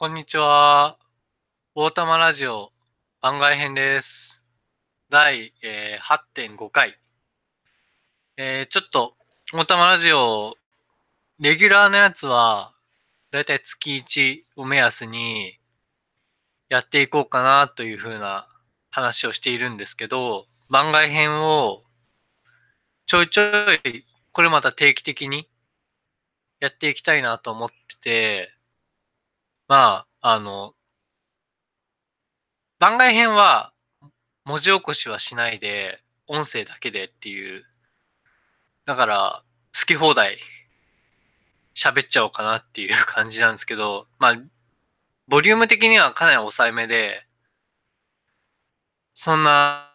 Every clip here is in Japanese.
こんにちは。大玉ラジオ番外編です。第、えー8.5回。えーちょっと、大玉ラジオ、レギュラーのやつは、だいたい月1を目安にやっていこうかなというふうな話をしているんですけど、番外編をちょいちょい、これまた定期的にやっていきたいなと思ってて、まあ、あの、番外編は文字起こしはしないで、音声だけでっていう。だから、好き放題喋っちゃおうかなっていう感じなんですけど、まあ、ボリューム的にはかなり抑えめで、そんな、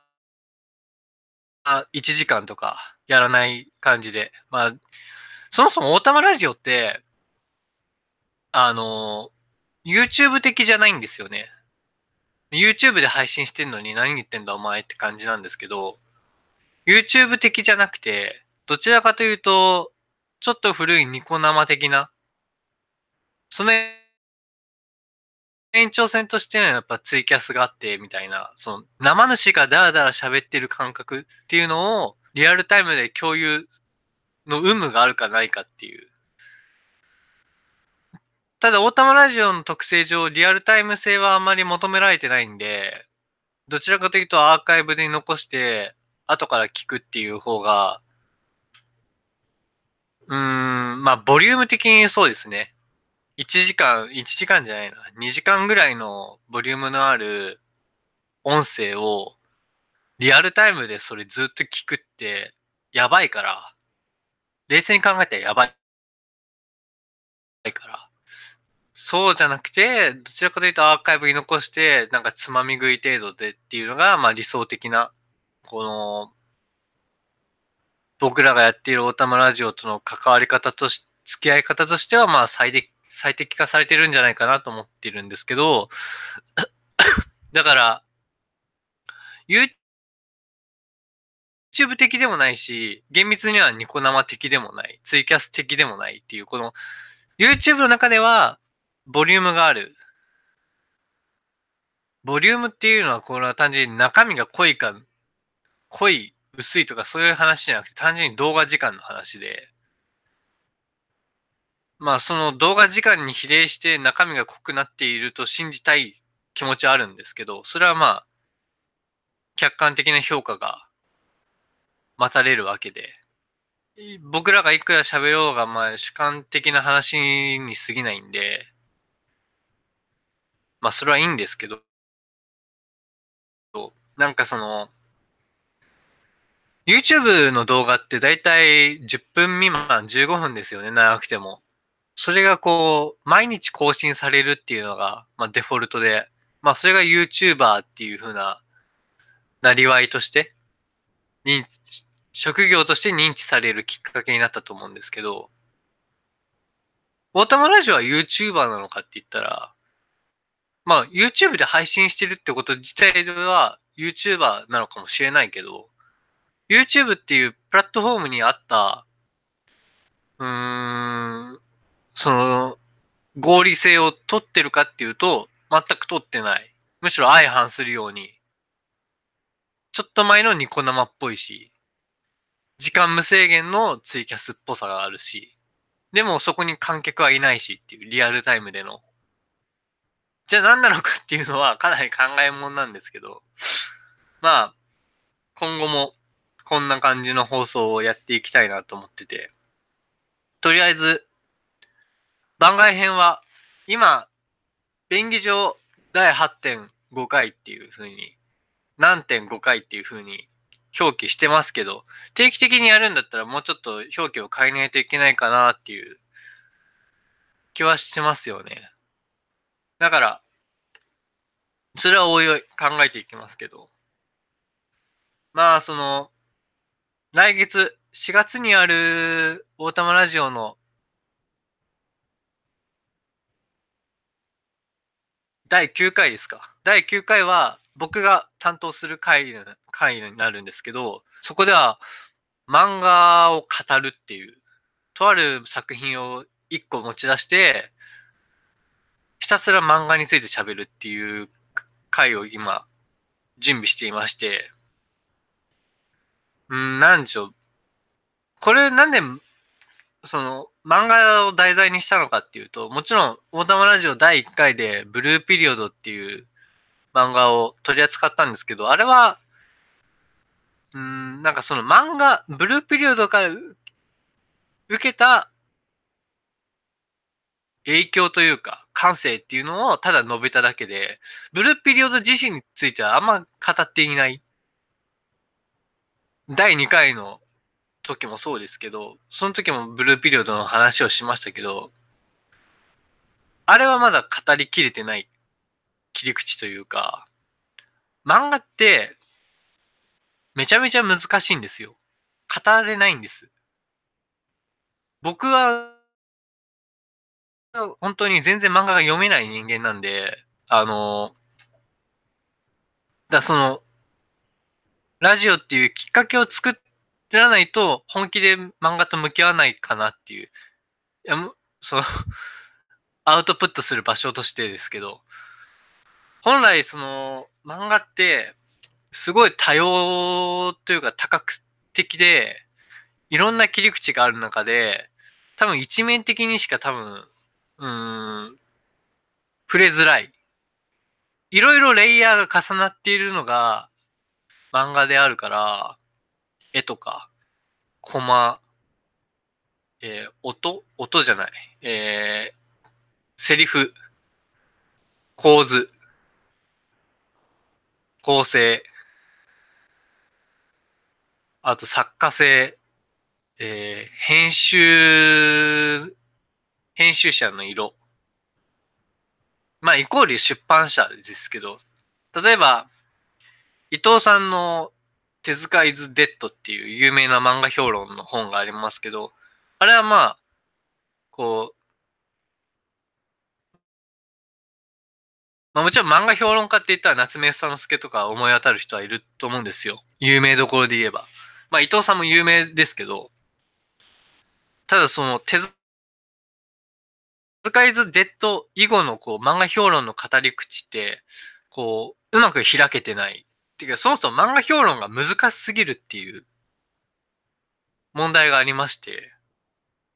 あ1時間とかやらない感じで。まあ、そもそも大玉ラジオって、あの、YouTube 的じゃないんですよね。YouTube で配信してんのに何言ってんだお前って感じなんですけど、YouTube 的じゃなくて、どちらかというと、ちょっと古いニコ生的な、その延長線としてはやっぱツイキャスがあってみたいな、その生主がダラダラ喋ってる感覚っていうのをリアルタイムで共有の有無があるかないかっていう。ただ、オータマラジオの特性上、リアルタイム性はあんまり求められてないんで、どちらかというとアーカイブで残して、後から聞くっていう方が、うーん、まあ、ボリューム的にそうですね。1時間、1時間じゃないな。2時間ぐらいのボリュームのある音声を、リアルタイムでそれずっと聞くって、やばいから、冷静に考えたらやばいから。そうじゃなくて、どちらかというとアーカイブに残して、なんかつまみ食い程度でっていうのが、まあ理想的な、この、僕らがやっているオータマラジオとの関わり方とし、付き合い方としては、まあ最適、最適化されてるんじゃないかなと思ってるんですけど、だから、YouTube 的でもないし、厳密にはニコ生的でもない、ツイキャス的でもないっていう、この YouTube の中では、ボリュームがある。ボリュームっていうのは、これは単純に中身が濃いか、濃い、薄いとかそういう話じゃなくて、単純に動画時間の話で、まあその動画時間に比例して中身が濃くなっていると信じたい気持ちはあるんですけど、それはまあ、客観的な評価が待たれるわけで、僕らがいくら喋ろうが、まあ主観的な話に過ぎないんで、まあそれはいいんですけど、なんかその、YouTube の動画ってだいたい10分未満、15分ですよね、長くても。それがこう、毎日更新されるっていうのが、まあデフォルトで、まあそれが YouTuber っていう風な、なりわいとして、認職業として認知されるきっかけになったと思うんですけど、オータマラジオは YouTuber なのかって言ったら、まあ YouTube で配信してるってこと自体では YouTuber なのかもしれないけど、YouTube っていうプラットフォームにあった、うーん、その、合理性を取ってるかっていうと、全く取ってない。むしろ相反するように、ちょっと前のニコ生っぽいし、時間無制限のツイキャスっぽさがあるし、でもそこに観客はいないしっていうリアルタイムでの。じゃあ何なのかっていうのはかなり考えもんなんですけど、まあ、今後もこんな感じの放送をやっていきたいなと思ってて、とりあえず、番外編は、今、便宜上第8.5回っていう風に、何点5回っていう風に表記してますけど、定期的にやるんだったらもうちょっと表記を変えないといけないかなっていう気はしてますよね。だから、それはおいおい考えていきますけど。まあ、その、来月、4月にある大玉ラジオの第9回ですか。第9回は僕が担当する回回になるんですけど、そこでは漫画を語るっていう、とある作品を1個持ち出して、ひたすら漫画について喋るっていう回を今、準備していまして、うんなんでしょう。これなんで、その、漫画を題材にしたのかっていうと、もちろん、大玉ラジオ第1回で、ブルーピリオドっていう漫画を取り扱ったんですけど、あれは、うん、なんかその漫画、ブルーピリオドから受けた影響というか、感性っていうのをただ述べただけで、ブルーピリオド自身についてはあんま語っていない。第2回の時もそうですけど、その時もブルーピリオドの話をしましたけど、あれはまだ語りきれてない切り口というか、漫画ってめちゃめちゃ難しいんですよ。語れないんです。僕は本当に全然漫画が読めない人間なんで、あの、だその、ラジオっていうきっかけを作らないと本気で漫画と向き合わないかなっていう、いやその アウトプットする場所としてですけど、本来その漫画ってすごい多様というか多角的で、いろんな切り口がある中で、多分一面的にしか多分うん、触れづらい。いろいろレイヤーが重なっているのが漫画であるから、絵とか、コマ、えー、音？音じゃない。えー、セリフ、構図、構成、あと作家性、えー、編集編集者の色。まあ、イコール出版社ですけど、例えば、伊藤さんの手塚イズ・デッドっていう有名な漫画評論の本がありますけど、あれはまあ、こう、まあもちろん漫画評論家って言ったら夏目房之助とか思い当たる人はいると思うんですよ。有名どころで言えば。まあ伊藤さんも有名ですけど、ただその手塚スカイズ・デッド以後のこう漫画評論の語り口って、こう、うまく開けてない。っていうか、そもそも漫画評論が難しすぎるっていう問題がありまして、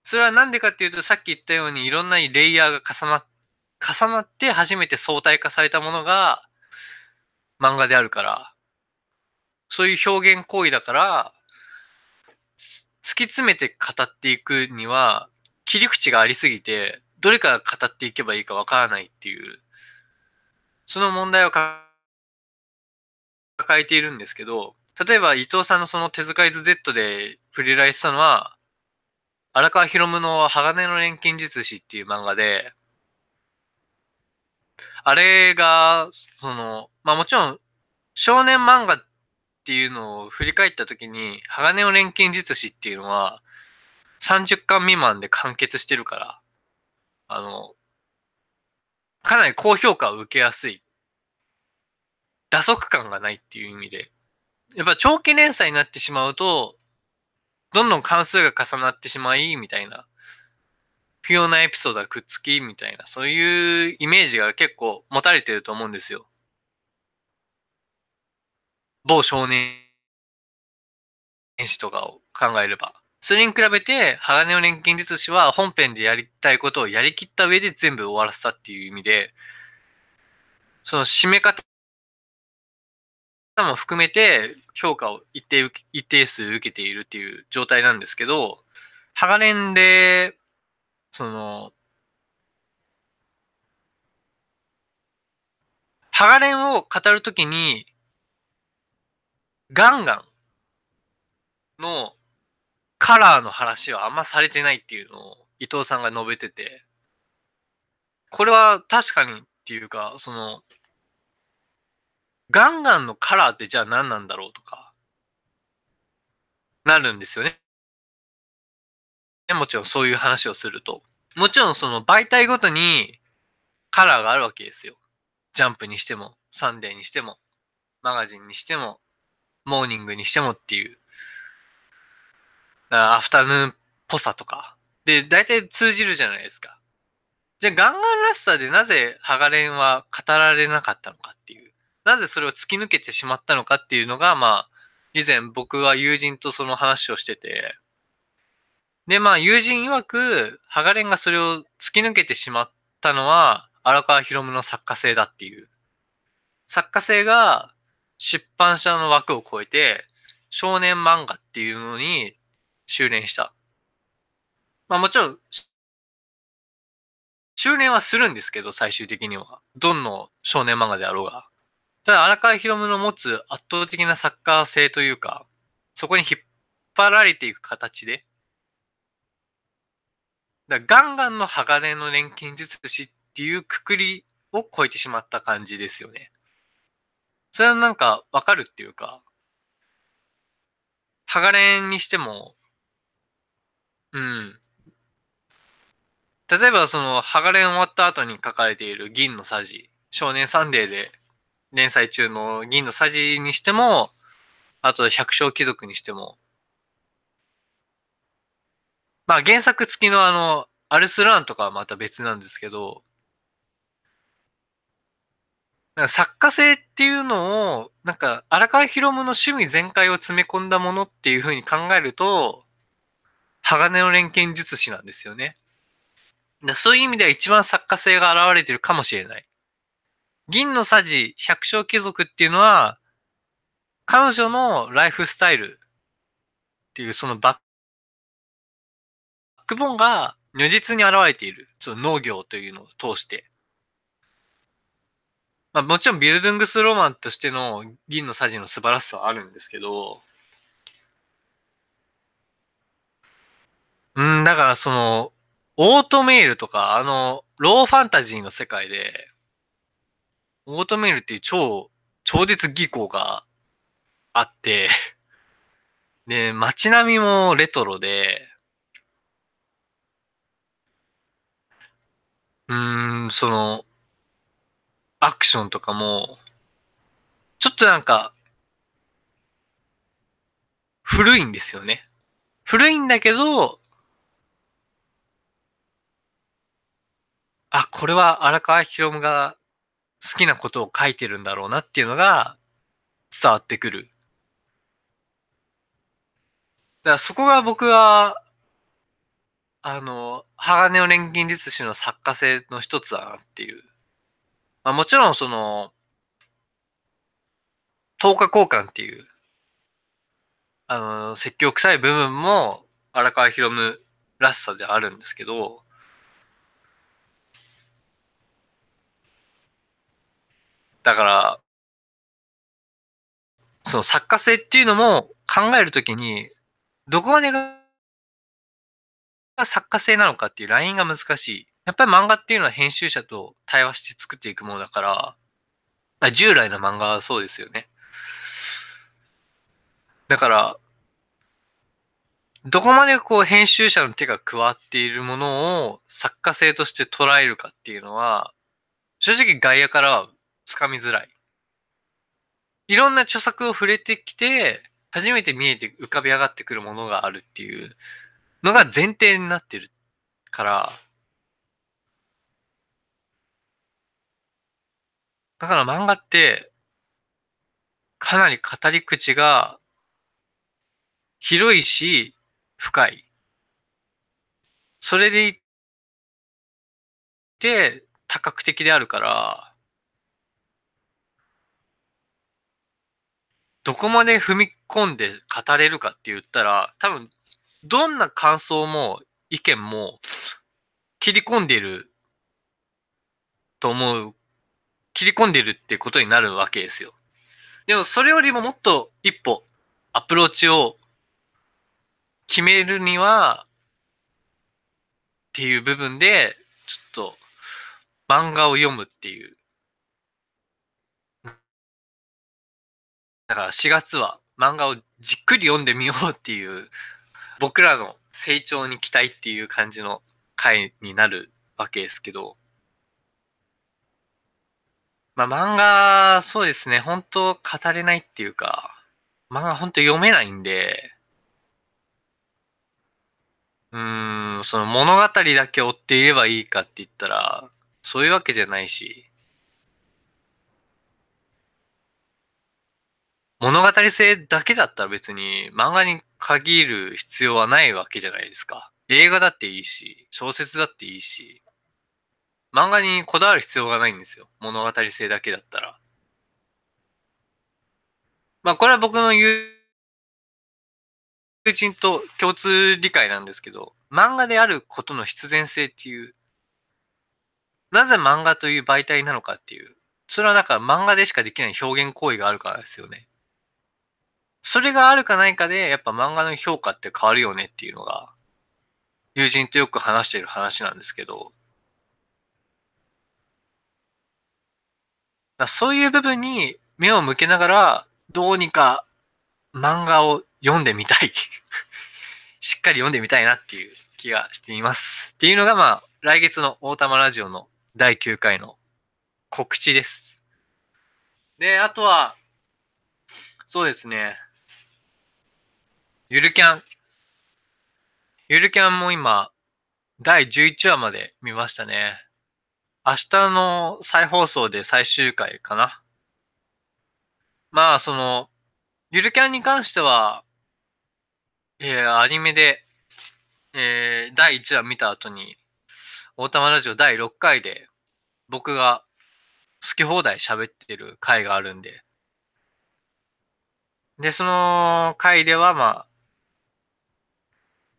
それはなんでかっていうと、さっき言ったようにいろんなレイヤーが重な重なって初めて相対化されたものが漫画であるから、そういう表現行為だから、突き詰めて語っていくには切り口がありすぎて、どれから語っていけばいいかわからないっていう、その問題を抱えているんですけど、例えば伊藤さんのその手塚イズ Z で触れられてたのは、荒川博夢の鋼の錬金術師っていう漫画で、あれが、その、まあもちろん少年漫画っていうのを振り返った時に、鋼の錬金術師っていうのは30巻未満で完結してるから、あの、かなり高評価を受けやすい。打足感がないっていう意味で。やっぱ長期連載になってしまうと、どんどん関数が重なってしまい、みたいな。不要なエピソードがくっつき、みたいな。そういうイメージが結構持たれてると思うんですよ。某少年誌とかを考えれば。それに比べて、鋼の錬金術師は本編でやりたいことをやりきった上で全部終わらせたっていう意味で、その締め方も含めて評価を一定一定数受けているっていう状態なんですけど、鋼で、その、鋼を語るときに、ガンガンのカラーの話はあんまされてないっていうのを伊藤さんが述べてて、これは確かにっていうか、その、ガンガンのカラーってじゃあ何なんだろうとか、なるんですよね。もちろんそういう話をすると。もちろんその媒体ごとにカラーがあるわけですよ。ジャンプにしても、サンデーにしても、マガジンにしても、モーニングにしてもっていう。アフタヌーンっぽさとか。で、大体通じるじゃないですか。じゃあ、ガンガンらしさでなぜハガレンは語られなかったのかっていう。なぜそれを突き抜けてしまったのかっていうのが、まあ、以前僕は友人とその話をしてて、で、まあ、友人曰く、ハガレンがそれを突き抜けてしまったのは、荒川博夢の作家性だっていう。作家性が出版社の枠を超えて、少年漫画っていうのに修練した。まあもちろん、修練はするんですけど、最終的には。どんの少年漫画であろうが。ただ、荒川博夢の持つ圧倒的なサッカー性というか、そこに引っ張られていく形で、だガンガンの鋼の錬金術師っていうくくりを超えてしまった感じですよね。それはなんかわかるっていうか、鋼にしても、うん。例えばその、鋼終わった後に書かれている銀のさじ、少年サンデーで連載中の銀のさじにしても、あと百姓貴族にしても、まあ原作付きのあの、アルスランとかはまた別なんですけど、作家性っていうのを、なんか荒川博夢の趣味全開を詰め込んだものっていうふうに考えると、鋼の錬金術師なんですよね。そういう意味では一番作家性が現れてるかもしれない。銀のさじ、百姓貴族っていうのは、彼女のライフスタイルっていうそのバックボーンが如実に現れている。その農業というのを通して。まあもちろんビルドゥングスロマンとしての銀のさじの素晴らしさはあるんですけど、うん、だからその、オートメールとか、あの、ローファンタジーの世界で、オートメールっていう超、超絶技巧があって、で、街並みもレトロで、うーん、その、アクションとかも、ちょっとなんか、古いんですよね。古いんだけど、あ、これは荒川博夢が好きなことを書いてるんだろうなっていうのが伝わってくる。だからそこが僕は、あの、鋼の錬金術師の作家性の一つだなっていう。まあ、もちろんその、10日交換っていう、あの、説教臭い部分も荒川博夢らしさであるんですけど、だから、その作家性っていうのも考えるときに、どこまでが作家性なのかっていうラインが難しい。やっぱり漫画っていうのは編集者と対話して作っていくものだから、従来の漫画はそうですよね。だから、どこまでこう編集者の手が加わっているものを作家性として捉えるかっていうのは、正直外野からはつかみづらい。いろんな著作を触れてきて、初めて見えて浮かび上がってくるものがあるっていうのが前提になってるから、だから漫画って、かなり語り口が広いし、深い。それでいて、多角的であるから、どこまで踏み込んで語れるかって言ったら、多分、どんな感想も意見も切り込んでいると思う、切り込んでいるってことになるわけですよ。でもそれよりももっと一歩アプローチを決めるにはっていう部分で、ちょっと漫画を読むっていうだから4月は漫画をじっくり読んでみようっていう、僕らの成長に期待っていう感じの回になるわけですけど、まあ漫画、そうですね、本当語れないっていうか、漫画本当読めないんで、うーん、その物語だけ追っていればいいかって言ったら、そういうわけじゃないし、物語性だけだったら別に漫画に限る必要はないわけじゃないですか。映画だっていいし、小説だっていいし、漫画にこだわる必要がないんですよ。物語性だけだったら。まあこれは僕の友人と共通理解なんですけど、漫画であることの必然性っていう、なぜ漫画という媒体なのかっていう、それはだから漫画でしかできない表現行為があるからですよね。それがあるかないかで、やっぱ漫画の評価って変わるよねっていうのが、友人とよく話している話なんですけど、そういう部分に目を向けながら、どうにか漫画を読んでみたい しっかり読んでみたいなっていう気がしています。っていうのが、まあ、来月の大玉ラジオの第9回の告知です。で、あとは、そうですね。ゆるキャン。ゆるキャンも今、第11話まで見ましたね。明日の再放送で最終回かな。まあ、その、ゆるキャンに関しては、えー、アニメで、えー、第1話見た後に、大玉ラジオ第6回で、僕が好き放題喋ってる回があるんで、で、その回では、まあ、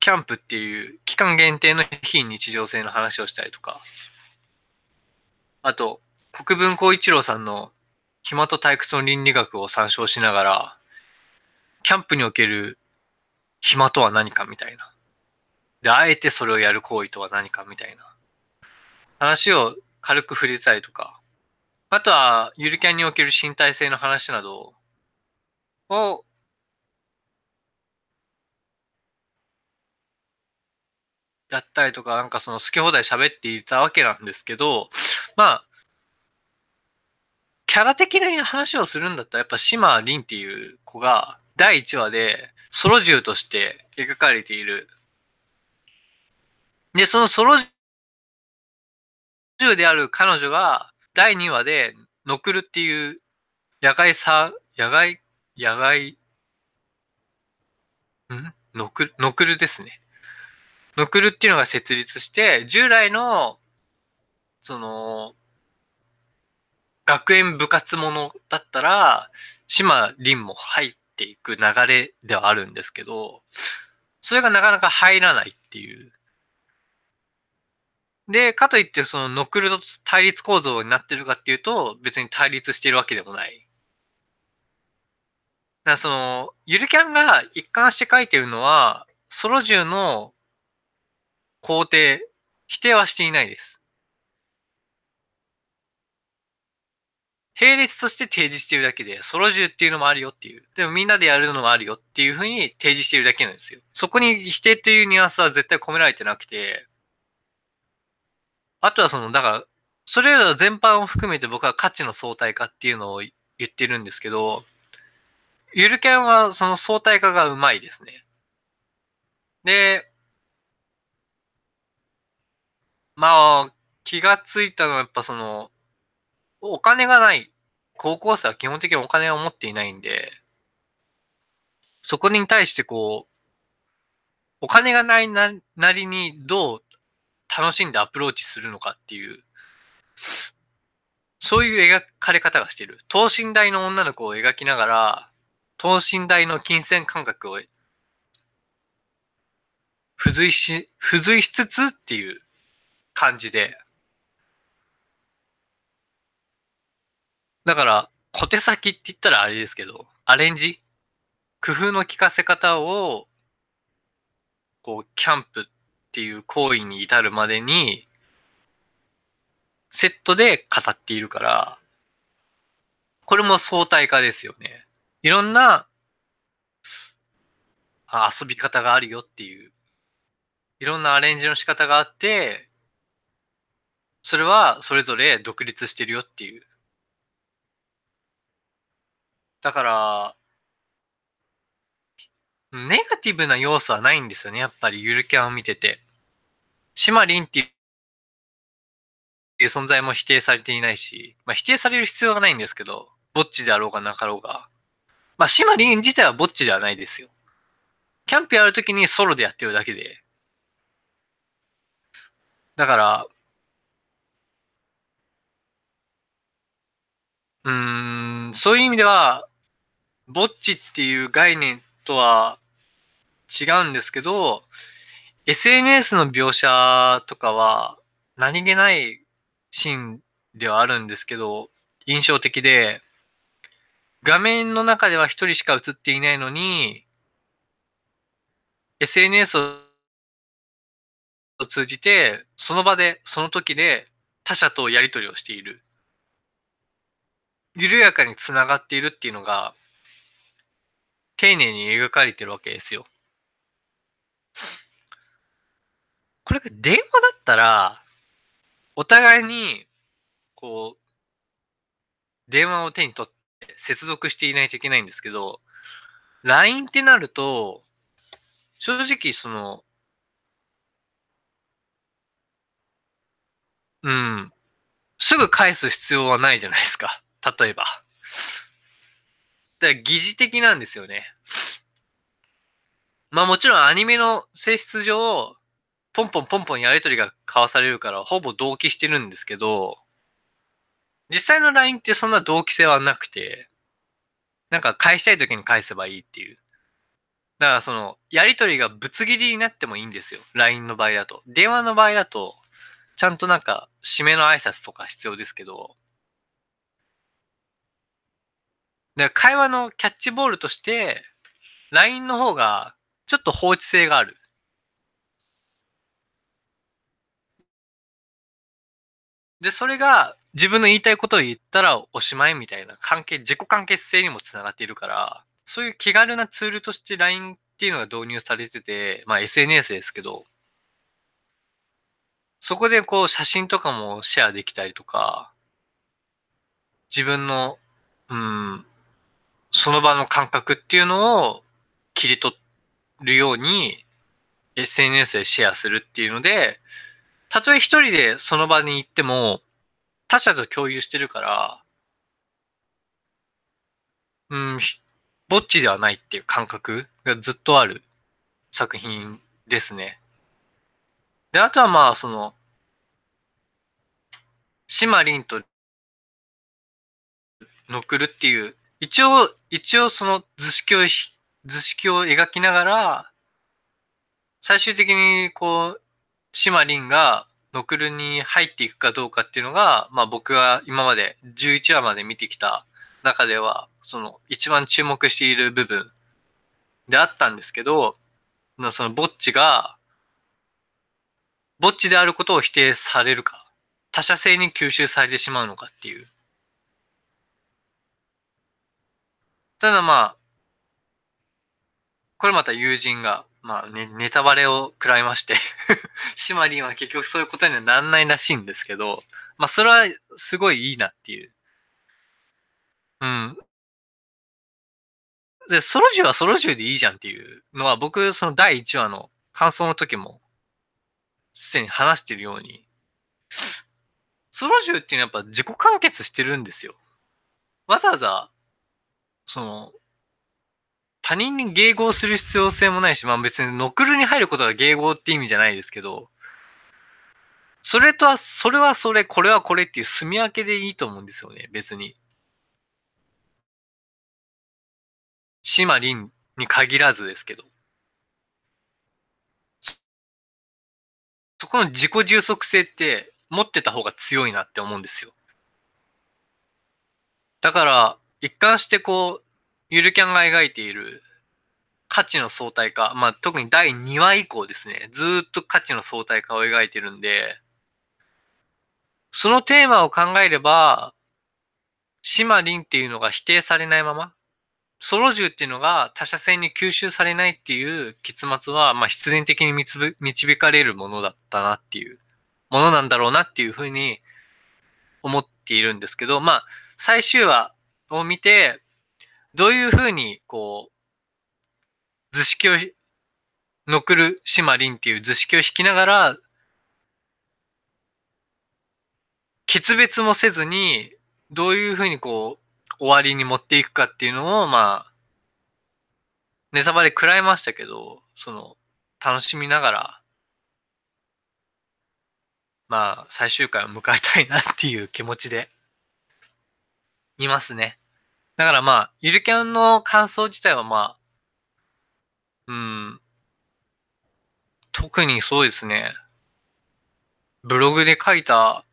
キャンプっていう期間限定の非日常性の話をしたりとか、あと、国分光一郎さんの暇と退屈の倫理学を参照しながら、キャンプにおける暇とは何かみたいな。で、あえてそれをやる行為とは何かみたいな。話を軽く触れたりとか、あとは、ゆるキャンにおける身体性の話などを、やったりとか、なんかその好き放題喋っていたわけなんですけど、まあ、キャラ的な話をするんだったら、やっぱ島凛っていう子が第1話でソロ銃として描かれている。で、そのソロ銃である彼女が第2話でノクルっていう野外さ、野外、野外、ん？ノクル、ノクルですね。ノクルっていうのが設立して、従来の、その、学園部活ものだったら、島凛も入っていく流れではあるんですけど、それがなかなか入らないっていう。で、かといってそのノクルと対立構造になってるかっていうと、別に対立しているわけでもない。だその、ゆるキャンが一貫して書いてるのは、ソロ銃の肯定、否定はしていないです。並列として提示しているだけで、ソロ銃っていうのもあるよっていう。でもみんなでやるのもあるよっていうふうに提示しているだけなんですよ。そこに否定っていうニュアンスは絶対込められてなくて、あとはその、だから、それら全般を含めて僕は価値の相対化っていうのを言ってるんですけど、ゆるキャンはその相対化がうまいですね。で、まあ、気がついたのはやっぱその、お金がない。高校生は基本的にお金を持っていないんで、そこに対してこう、お金がないななりにどう楽しんでアプローチするのかっていう、そういう描かれ方がしてる。等身大の女の子を描きながら、等身大の金銭感覚を付随し、付随しつつっていう感じでだから、小手先って言ったらあれですけど、アレンジ？工夫の効かせ方を、こう、キャンプっていう行為に至るまでに、セットで語っているから、これも相対化ですよね。いろんな遊び方があるよっていう、いろんなアレンジの仕方があって、それはそれぞれ独立してるよっていう。だから、ネガティブな要素はないんですよね、やっぱりゆるキャンを見てて。シマリンっていう存在も否定されていないし、まあ否定される必要はないんですけど、ぼっちであろうがなかろうが。まあシマリン自体はぼっちではないですよ。キャンプやるときにソロでやってるだけで。だから、うん、そういう意味では、ぼっちっていう概念とは違うんですけど、SNS の描写とかは何気ないシーンではあるんですけど、印象的で、画面の中では一人しか映っていないのに、SNS を通じて、その場で、その時で他者とやり取りをしている。緩やかにつながっているっていうのが、丁寧に描かれてるわけですよ。これが電話だったら、お互いに、こう、電話を手に取って接続していないといけないんですけど、LINE ってなると、正直その、うん、すぐ返す必要はないじゃないですか。例えば。だから疑似的なんですよね。まあもちろんアニメの性質上、ポンポンポンポンやりとりが交わされるからほぼ同期してるんですけど、実際の LINE ってそんな同期性はなくて、なんか返したい時に返せばいいっていう。だからその、やりとりがぶつ切りになってもいいんですよ。LINE の場合だと。電話の場合だと、ちゃんとなんか、締めの挨拶とか必要ですけど、で会話のキャッチボールとして、LINE の方がちょっと放置性がある。で、それが自分の言いたいことを言ったらおしまいみたいな関係、自己完結性にもつながっているから、そういう気軽なツールとして LINE っていうのが導入されてて、まあ SNS ですけど、そこでこう写真とかもシェアできたりとか、自分の、うん、その場の感覚っていうのを切り取るように SNS でシェアするっていうので、たとえ一人でその場に行っても他者と共有してるから、うん、ぼっちではないっていう感覚がずっとある作品ですね。で、あとはまあ、その、シマリンとノクルっていう一応、一応その図式を、図式を描きながら、最終的にこう、シマリンがノクルに入っていくかどうかっていうのが、まあ僕が今まで11話まで見てきた中では、その一番注目している部分であったんですけど、そのぼっちが、ぼっちであることを否定されるか、他者性に吸収されてしまうのかっていう。ただまあ、これまた友人が、まあね、ネタバレを食らいましてシマリンは結局そういうことにはなんないらしいんですけど、まあそれはすごいいいなっていう。うん。で、ソロジはソロジでいいじゃんっていうのは僕、その第1話の感想の時も、すでに話してるように、ソロジっていうのはやっぱ自己完結してるんですよ。わざわざその、他人に迎合する必要性もないし、まあ別にノクルに入ることが迎合って意味じゃないですけど、それとは、それはそれ、これはこれっていう住み分けでいいと思うんですよね、別に。シマリンに限らずですけど。そこの自己充足性って持ってた方が強いなって思うんですよ。だから、一貫してこう、ゆるキャンが描いている価値の相対化、まあ特に第2話以降ですね、ずっと価値の相対化を描いてるんで、そのテーマを考えれば、シマリンっていうのが否定されないまま、ソロ銃っていうのが他者性に吸収されないっていう結末は、まあ必然的に導かれるものだったなっていう、ものなんだろうなっていうふうに思っているんですけど、まあ最終話を見て、どういうふうに、こう、図式を、のくるしまりんっていう図式を引きながら、決別もせずに、どういうふうにこう、終わりに持っていくかっていうのを、まあ、ネタバレ食らいましたけど、その、楽しみながら、まあ、最終回を迎えたいなっていう気持ちで、いますね。だからまあ、ゆるキャンの感想自体はまあ、うん、特にそうですね、ブログで書いた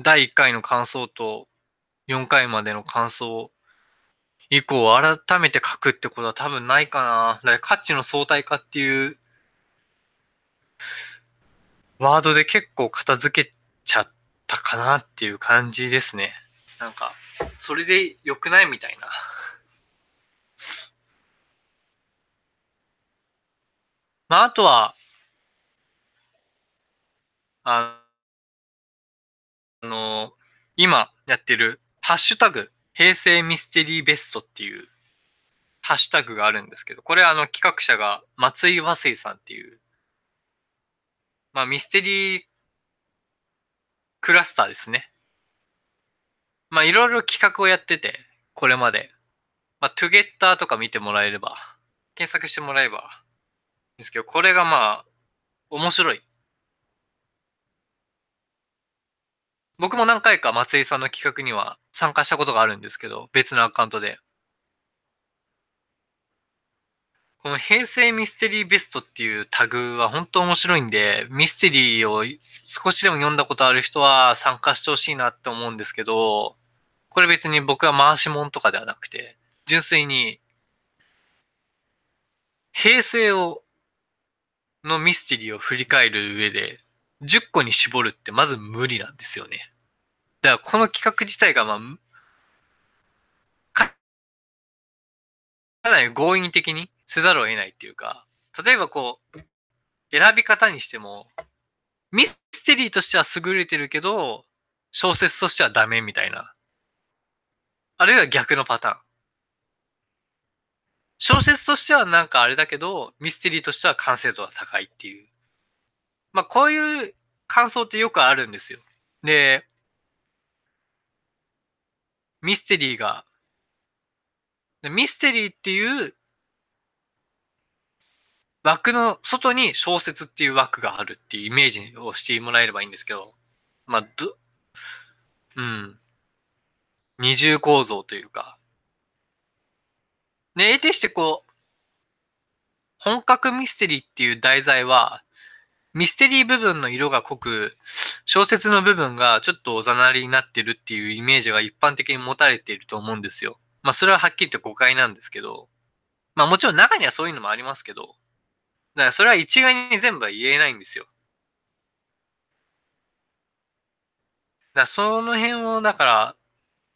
第1回の感想と4回までの感想以降改めて書くってことは多分ないかな。だから価値の相対化っていうワードで結構片付けちゃったかなっていう感じですね。なんか、それで良くないみたいな。まあ、あとは、あの、今やってる、ハッシュタグ、平成ミステリーベストっていうハッシュタグがあるんですけど、これあの企画者が松井和水さんっていう、まあミステリークラスターですね。まあいろいろ企画をやってて、これまで。まあトゥゲッターとか見てもらえれば、検索してもらえばですけど、これがまあ面白い。僕も何回か松井さんの企画には参加したことがあるんですけど、別のアカウントで。この平成ミステリーベストっていうタグは本当面白いんで、ミステリーを少しでも読んだことある人は参加してほしいなって思うんですけど、これ別に僕は回し物とかではなくて、純粋に、平成を、のミステリーを振り返る上で、10個に絞るってまず無理なんですよね。だからこの企画自体がまあ、かなり強引的にせざるを得ないっていうか、例えばこう、選び方にしても、ミステリーとしては優れてるけど、小説としてはダメみたいな。あるいは逆のパターン。小説としてはなんかあれだけど、ミステリーとしては完成度が高いっていう。まあこういう感想ってよくあるんですよ。で、ミステリーが、ミステリーっていう枠の外に小説っていう枠があるっていうイメージをしてもらえればいいんですけど、まあ、ど、うん。二重構造というか。で、得てしてこう、本格ミステリーっていう題材は、ミステリー部分の色が濃く、小説の部分がちょっとおざなりになってるっていうイメージが一般的に持たれていると思うんですよ。まあそれははっきりと誤解なんですけど、まあもちろん中にはそういうのもありますけど、だからそれは一概に全部は言えないんですよ。だからその辺を、だから、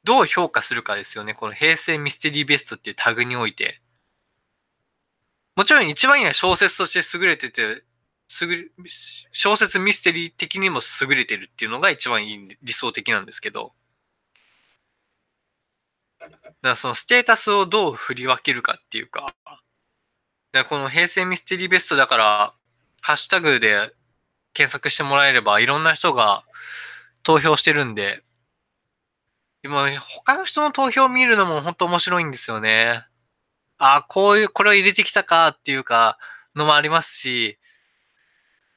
どう評価するかですよね。この平成ミステリーベストっていうタグにおいて。もちろん一番いいは小説として優れてて、すぐ、小説ミステリー的にも優れてるっていうのが一番いい理想的なんですけど、だからそのステータスをどう振り分けるかっていうか、だこの平成ミステリーベストだから、ハッシュタグで検索してもらえればいろんな人が投票してるんで、でも他の人の投票を見るのも本当面白いんですよね。ああ、こういう、これを入れてきたかっていうか、のもありますし、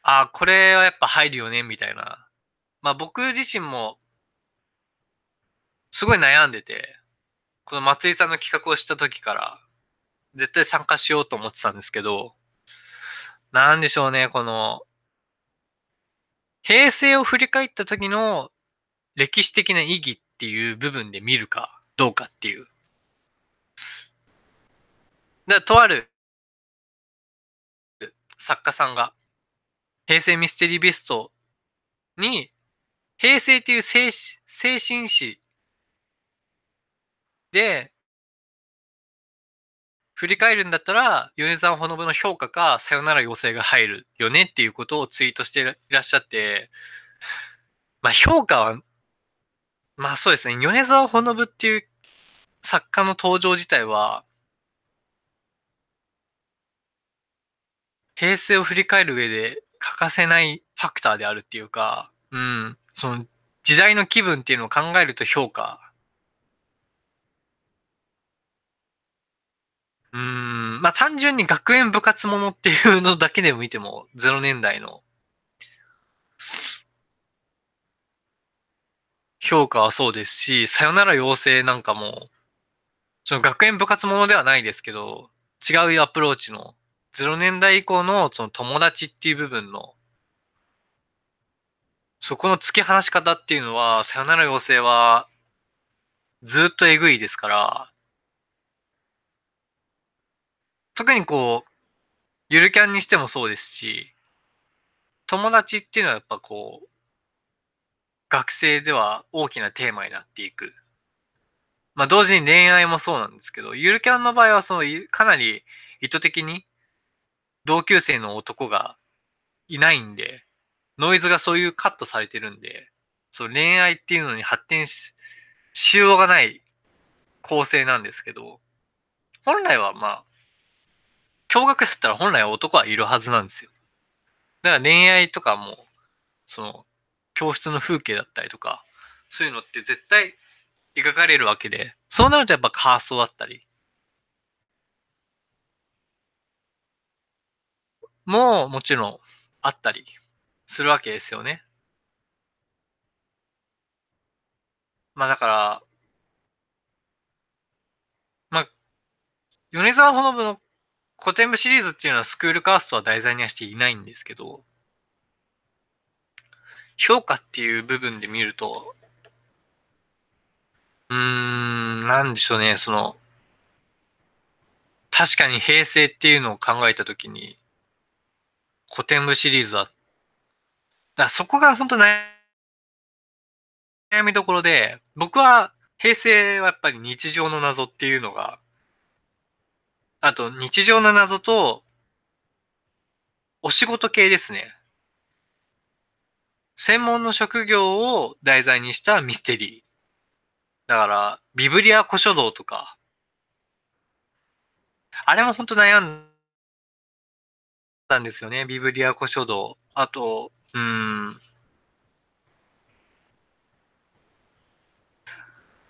あ、これはやっぱ入るよね、みたいな。まあ僕自身も、すごい悩んでて、この松井さんの企画をした時から、絶対参加しようと思ってたんですけど、なんでしょうね、この、平成を振り返った時の歴史的な意義っていう部分で見るかどうかっていう。だとある作家さんが平成ミステリーベストに、平成っていう精精神史で、振り返るんだったら、米沢ほのぶの評価か、さよなら要請が入るよねっていうことをツイートしていらっしゃって、まあ評価は、まあそうですね、米沢ほのぶっていう作家の登場自体は、平成を振り返る上で欠かせないファクターであるっていうか、うん、その時代の気分っていうのを考えると評価。うん、まあ単純に学園部活ものっていうのだけでも見ても、0年代の評価はそうですし、さよなら妖精なんかも、その学園部活ものではないですけど、違うアプローチの、0年代以降のその友達っていう部分の、そこの突き放し方っていうのは、さよなら妖精は、ずっとえぐいですから、特にこう、ゆるキャンにしてもそうですし、友達っていうのはやっぱこう、学生では大きなテーマになっていく。まあ同時に恋愛もそうなんですけど、ゆるキャンの場合はそのかなり意図的に同級生の男がいないんで、ノイズがそういうカットされてるんで、そう恋愛っていうのに発展し、しようがない構成なんですけど、本来はまあ、驚愕だったら本来は男はいるはずなんですよ。だから恋愛とかも、その、教室の風景だったりとか、そういうのって絶対描かれるわけで、そうなるとやっぱカーストだったり、ももちろんあったりするわけですよね。まあだから、まあ、米沢ほのぶの古典部シリーズっていうのはスクールカーストは題材にはしていないんですけど、評価っていう部分で見ると、うーん、なんでしょうね、その、確かに平成っていうのを考えたときに、古典部シリーズは、だそこが本当悩みどころで、僕は平成はやっぱり日常の謎っていうのが、あと日常の謎と、お仕事系ですね。専門の職業を題材にしたミステリー。だから、ビブリア古書道とか、あれも本当悩んだんですよね。ビブリア古書道。あと、うん。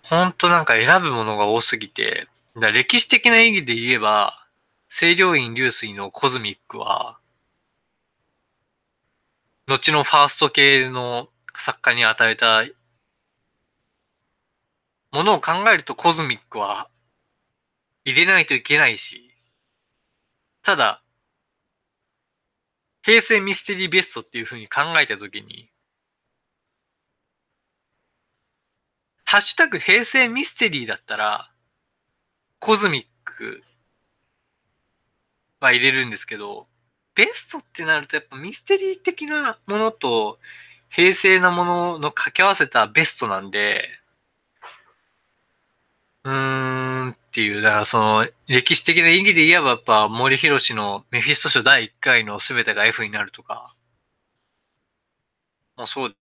本当なんか選ぶものが多すぎて、だ歴史的な意義で言えば、清涼院流水のコズミックは、後のファースト系の作家に与えたものを考えるとコズミックは入れないといけないし、ただ、平成ミステリーベストっていうふうに考えたときに、ハッシュタグ平成ミステリーだったら、コズミックは入れるんですけど、ベストってなるとやっぱミステリー的なものと平成なものの掛け合わせたベストなんで、うーんっていう、だからその歴史的な意義で言えばやっぱ森博のメフィスト賞第1回の全てが F になるとか、もそう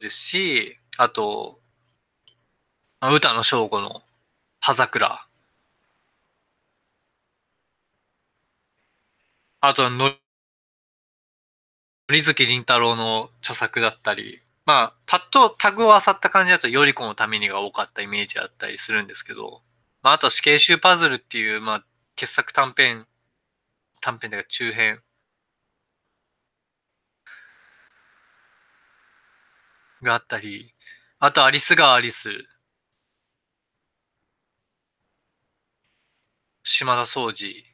ですし、あと、歌の正吾の葉桜。あとはの、森月凛太郎の著作だったり、まあ、パッとタグを漁った感じだと、より子のためにが多かったイメージだったりするんですけど、まあ、あとは死刑囚パズルっていう、まあ、傑作短編、短編というか中編。があったり、あとアリスがアリス、島田総司、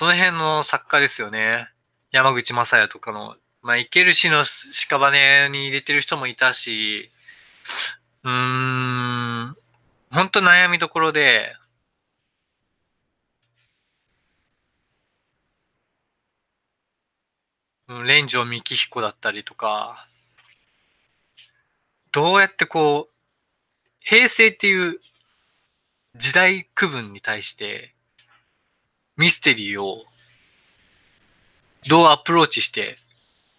その辺の作家ですよね。山口正也とかの、まあ、イケル氏の屍に入れてる人もいたし、うーん、ほんと悩みどころで、連城幹彦だったりとか、どうやってこう、平成っていう時代区分に対して、ミステリーをどうアプローチして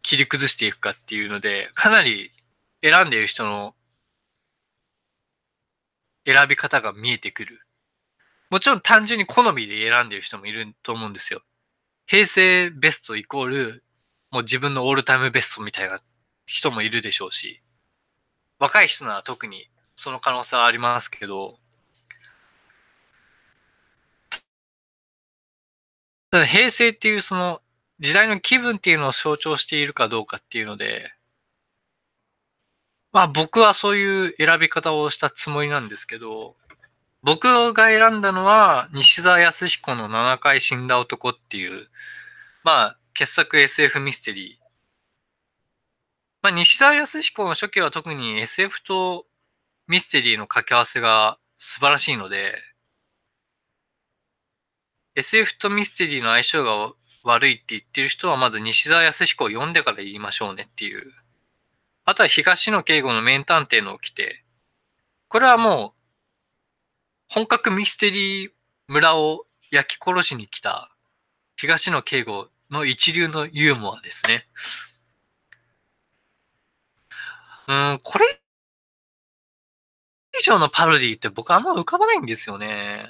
切り崩していくかっていうので、かなり選んでいる人の選び方が見えてくるもちろん単純に好みで選んでる人もいると思うんですよ。平成ベストイコール、もう自分のオールタイムベストみたいな人もいるでしょうし、若い人なら特にその可能性はありますけど、ただ平成っていうその時代の気分っていうのを象徴しているかどうかっていうので、まあ僕はそういう選び方をしたつもりなんですけど、僕が選んだのは西澤康彦の7回死んだ男っていう、まあ傑作 SF ミステリー。まあ西澤康彦の初期は特に SF とミステリーの掛け合わせが素晴らしいので、SF とミステリーの相性が悪いって言ってる人はまず西澤康彦を読んでから言いましょうねっていう。あとは東野圭吾の名探偵の起きて、これはもう本格ミステリー村を焼き殺しに来た東野圭吾の一流のユーモアですね。うん、これ以上のパロディって僕あんま浮かばないんですよね。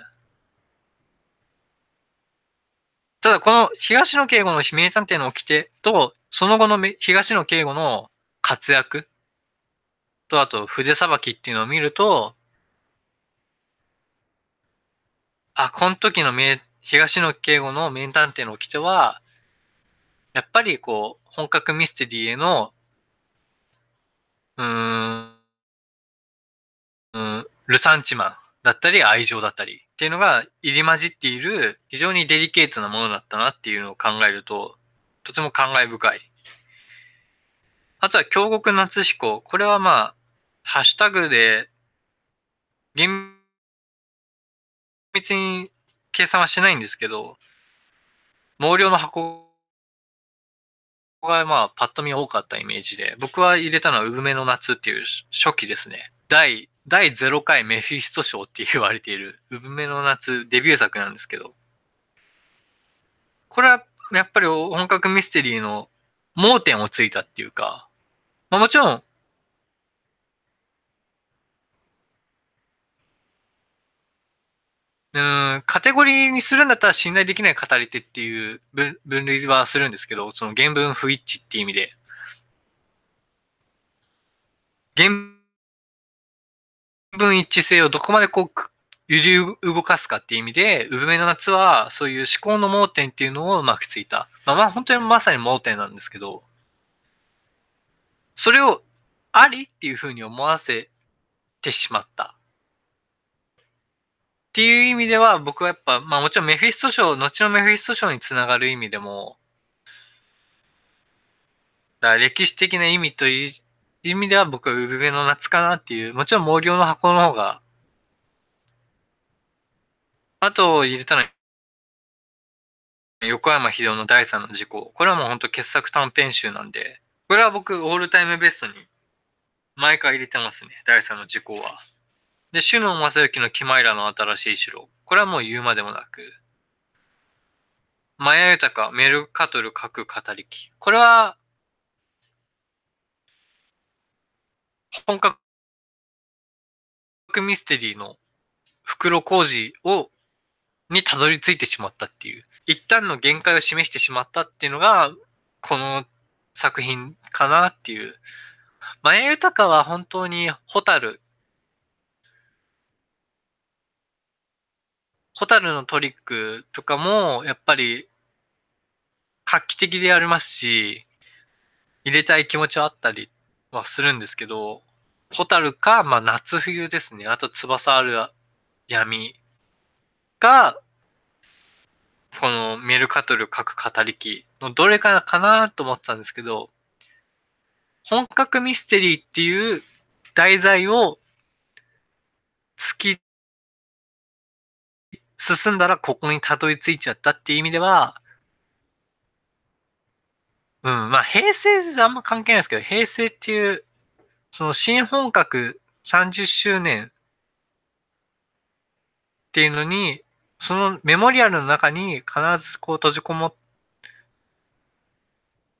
ただ、この東野敬吾の名探偵の掟と、その後の東野敬吾の活躍。と、あと筆さばきっていうのを見ると、あ、この時の名東野敬吾の名探偵の掟は、やっぱりこう、本格ミステリーへの、うーん、うん、ルサンチマン。だったり愛情だったりっていうのが入り混じっている非常にデリケートなものだったなっていうのを考えると、とても感慨深い。あとは京極夏彦。これはまあ、ハッシュタグで厳密に計算はしないんですけど、毛量の箱がまあパッと見多かったイメージで、僕は入れたのは産めの夏っていう初期ですね。第第0回メフィスト賞って言われている、産めの夏デビュー作なんですけど、これはやっぱり本格ミステリーの盲点をついたっていうか、まあ、もちろん、うん、カテゴリーにするんだったら信頼できない語り手っていう分類はするんですけど、その原文不一致っていう意味で。原分一致性をどこまでこう、揺り動かすかっていう意味で、産めの夏はそういう思考の盲点っていうのをうまくついた。まあまあ本当にまさに盲点なんですけど、それをありっていうふうに思わせてしまった。っていう意味では僕はやっぱ、まあもちろんメフィスト賞、後のメフィスト賞につながる意味でも、だ歴史的な意味という意味では僕は産めの夏かなっていう、もちろん毛量の箱の方が、あと入れたの横山秀夫の第三の事故。これはもう本当傑作短編集なんで、これは僕オールタイムベストに毎回入れてますね。第三の事故は。で、シュノン正幸のキマイラの新しい城。これはもう言うまでもなく。マヤ豊メルカトル各語り機。これは本格ミステリーの袋小路を、にたどり着いてしまったっていう、一旦の限界を示してしまったっていうのが、この作品かなっていう。前豊は本当にホタル、ホタルのトリックとかも、やっぱり、画期的でありますし、入れたい気持ちはあったりはするんですけど、ホタルか、まあ夏冬ですね。あと翼ある闇が、このメルカトル各語り機のどれかかなと思ってたんですけど、本格ミステリーっていう題材を突き進んだらここにたどり着いちゃったっていう意味では、うん、まあ平成あんま関係ないですけど、平成っていうその新本格30周年っていうのに、そのメモリアルの中に必ずこう閉じこも、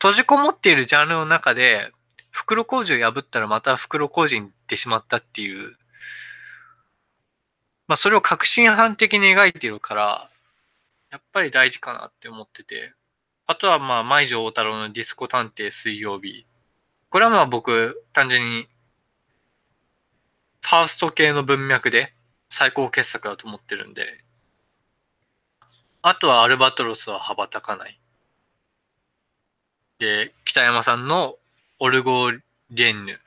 閉じこもっているジャンルの中で、袋小路を破ったらまた袋小路に行ってしまったっていう、まあそれを革新犯的に描いてるから、やっぱり大事かなって思ってて。あとはまあ、舞城太郎のディスコ探偵水曜日。これはまあ僕、単純に、ファースト系の文脈で最高傑作だと思ってるんで。あとはアルバトロスは羽ばたかない。で、北山さんのオルゴー・リエンヌ。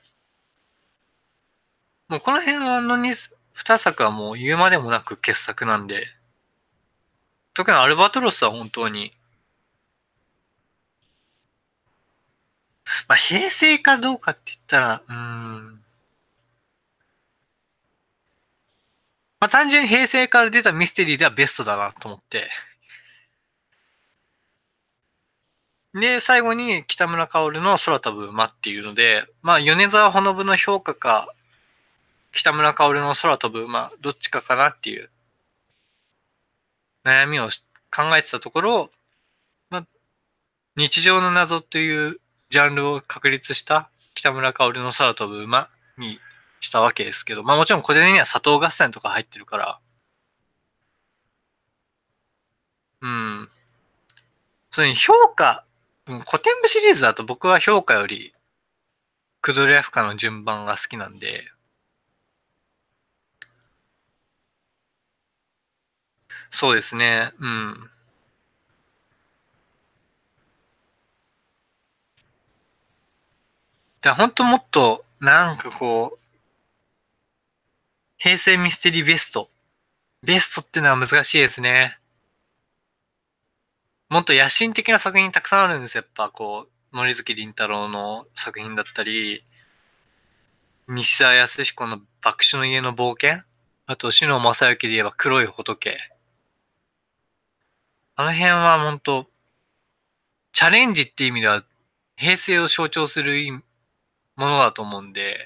もうこの辺の2作はもう言うまでもなく傑作なんで、特にアルバトロスは本当に、まあ平成かどうかって言ったら、うん。まあ単純に平成から出たミステリーではベストだなと思って。で、最後に北村薫の空飛ぶ馬っていうので、まあ米沢ほのぶの評価か、北村薫の空飛ぶ馬、どっちかかなっていう悩みを考えてたところ、まあ、日常の謎というジャンルを確立した北村薫の空飛ぶ馬にしたわけですけど、まあもちろんこれには砂糖合戦とか入ってるから、うん。それに評価、古典部シリーズだと僕は評価より、クドリアフカの順番が好きなんで、そうですね。うん。だ本当もっと、なんかこう、平成ミステリーベスト。ベストってのは難しいですね。もっと野心的な作品たくさんあるんですよ。やっぱこう、森月凛太郎の作品だったり、西澤康彦の爆笑の家の冒険あと、篠正幸で言えば黒い仏。あの辺は本当チャレンジっていう意味では、平成を象徴するものだと思うんで、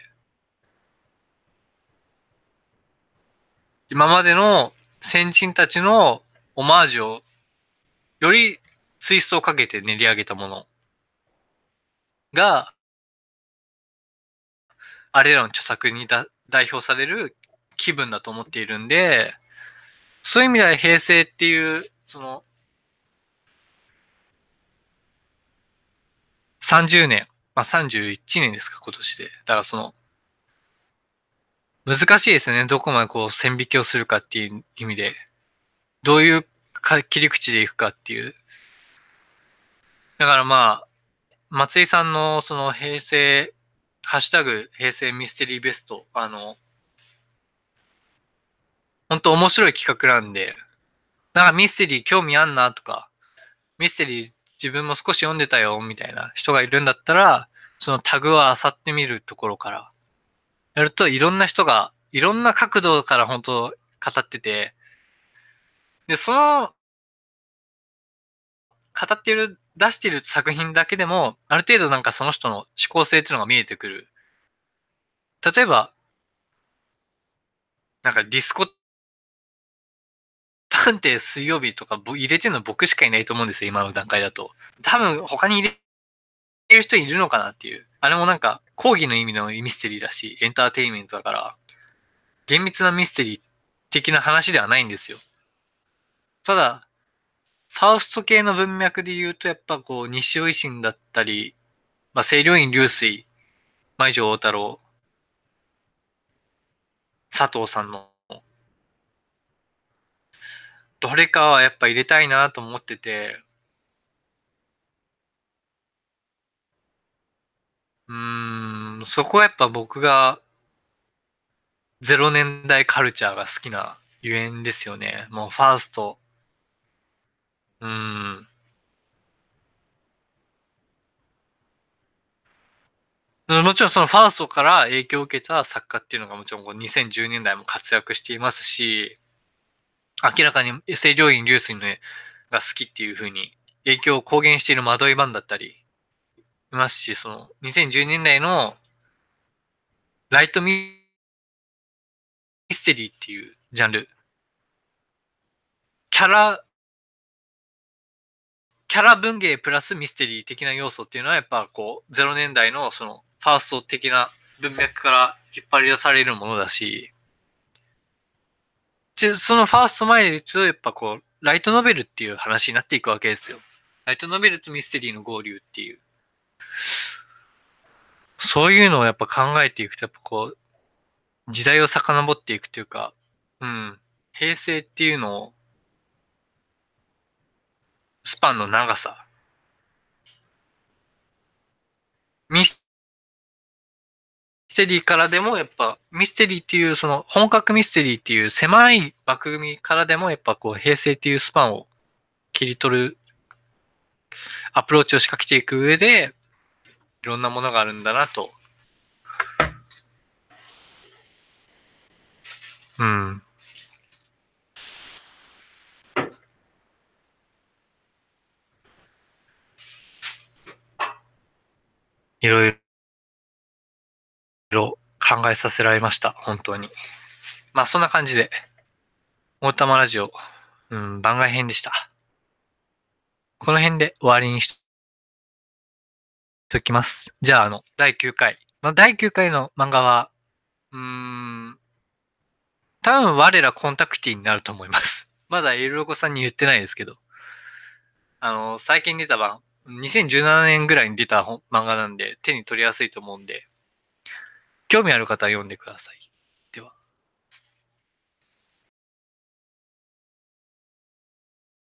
今までの先人たちのオマージュを、よりツイストをかけて練り上げたものが、あれらの著作にだ代表される気分だと思っているんで、そういう意味では平成っていう、その、30年、まあ31年ですか、今年で。だからその、難しいですね。どこまでこう線引きをするかっていう意味で。どういうか切り口でいくかっていう。だからまあ、松井さんのその平成、ハッシュタグ平成ミステリーベスト、あの、本当面白い企画なんで、なんかミステリー興味あんなとか、ミステリー自分も少し読んでたよみたいな人がいるんだったら、そのタグを漁ってみるところから、やるといろんな人が、いろんな角度から本当語ってて、で、その、語ってる、出してる作品だけでも、ある程度なんかその人の思考性っていうのが見えてくる。例えば、なんかディスコ探偵水曜日とか入れてるの僕しかいないと思うんですよ、今の段階だと。多分他に入れる人いるのかなっていう。あれもなんか講義の意味のミステリーだし、エンターテインメントだから、厳密なミステリー的な話ではないんですよ。ただ、ファウスト系の文脈で言うと、やっぱこう、西尾維新だったり、まあ、清涼院流水、舞城大太郎、佐藤さんの、どれかはやっぱ入れたいなと思ってて、うーん、そこはやっぱ僕が、0年代カルチャーが好きなゆえんですよね。もうファースト、うーん。もちろんそのファーストから影響を受けた作家っていうのがもちろんこう2010年代も活躍していますし、明らかにエセ領院流水の絵が好きっていう風に影響を公言している惑い版だったりいますし、その2010年代のライトミステリーっていうジャンル。キャラ、キャラ文芸プラスミステリー的な要素っていうのはやっぱこう0年代のそのファースト的な文脈から引っ張り出されるものだし、で、そのファースト前で言うと、やっぱこう、ライトノベルっていう話になっていくわけですよ。ライトノベルとミステリーの合流っていう。そういうのをやっぱ考えていくと、やっぱこう、時代を遡っていくというか、うん、平成っていうのを、スパンの長さ、ミスステリーからでもやっぱ、ミステリーっていう、その本格ミステリーっていう狭い枠組みからでもやっぱこう平成っていうスパンを切り取るアプローチを仕掛けていく上で、いろんなものがあるんだなと。うん。いろいろろ考えさせられました。本当に。まあそんな感じで、大玉ラジオ、うん、番外編でした。この辺で終わりにしときます。じゃあ、あの、第9回。まあ、第9回の漫画は、うーん、多分我らコンタクティになると思います。まだエルロコさんに言ってないですけど。あの、最近出た版、2017年ぐらいに出た漫画なんで手に取りやすいと思うんで、興味ある方は読んでください。